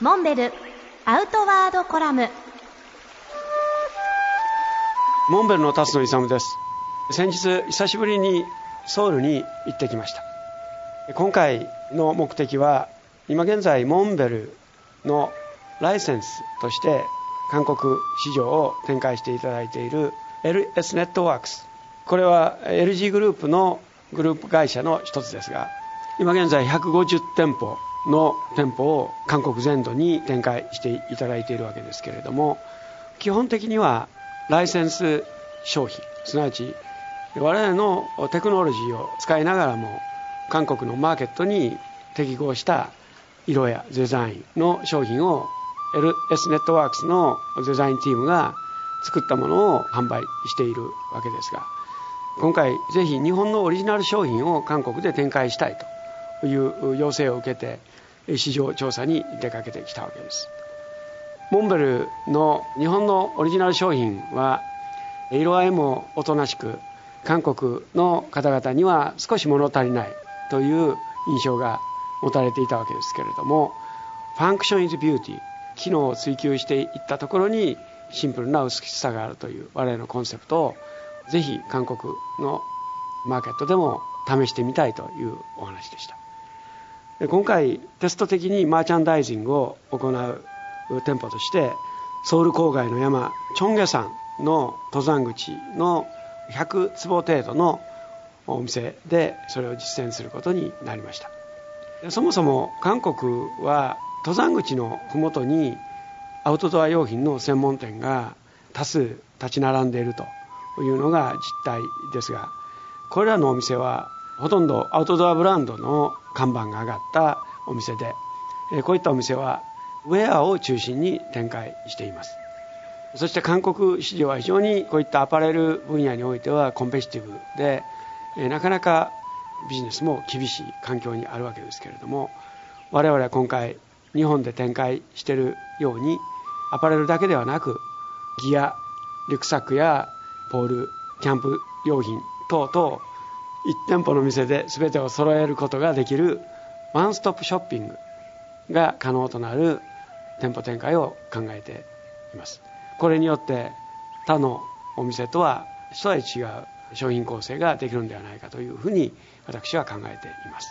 モンベルアウトワードコラム。モンベルの辰野勇です。先日久しぶりにソウルに行ってきました。今回の目的は今現在モンベルのライセンスとして韓国市場を展開していただいている LS ネットワークス。これは LG グループのグループ会社の一つですが今現在150店舗の店舗を韓国全土に展開していただいているわけですけれども基本的にはライセンス商品すなわち我々のテクノロジーを使いながらも韓国のマーケットに適合した色やデザインの商品を LS ネットワークスのデザインチームが作ったものを販売しているわけですが今回ぜひ日本のオリジナル商品を韓国で展開したいという要請を受けて市場調査に出かけてきたわけです。モンベルの日本のオリジナル商品は色合いもおとなしく韓国の方々には少し物足りないという印象が持たれていたわけですけれどもファンクション・イズ・ビューティー機能を追求していったところにシンプルな美しさがあるという我々のコンセプトをぜひ韓国のマーケットでも試してみたいというお話でした。今回テスト的にマーチャンダイジングを行う店舗としてソウル郊外の山チョンゲ山の登山口の100坪程度のお店でそれを実践することになりました。そもそも韓国は登山口の麓にアウトドア用品の専門店が多数立ち並んでいるというのが実態ですがこれらのお店はほとんどアウトドアブランドの看板が上がったお店でこういったお店はウェアを中心に展開しています。そして韓国市場は非常にこういったアパレル分野においてはコンペティティブでなかなかビジネスも厳しい環境にあるわけですけれども我々は今回日本で展開しているようにアパレルだけではなくギアリュックサックやポールキャンプ用品等々1店舗の店で全てを揃えることができるワンストップショッピングが可能となる店舗展開を考えています。これによって他のお店とは一味違う商品構成ができるんではないかというふうに私は考えています。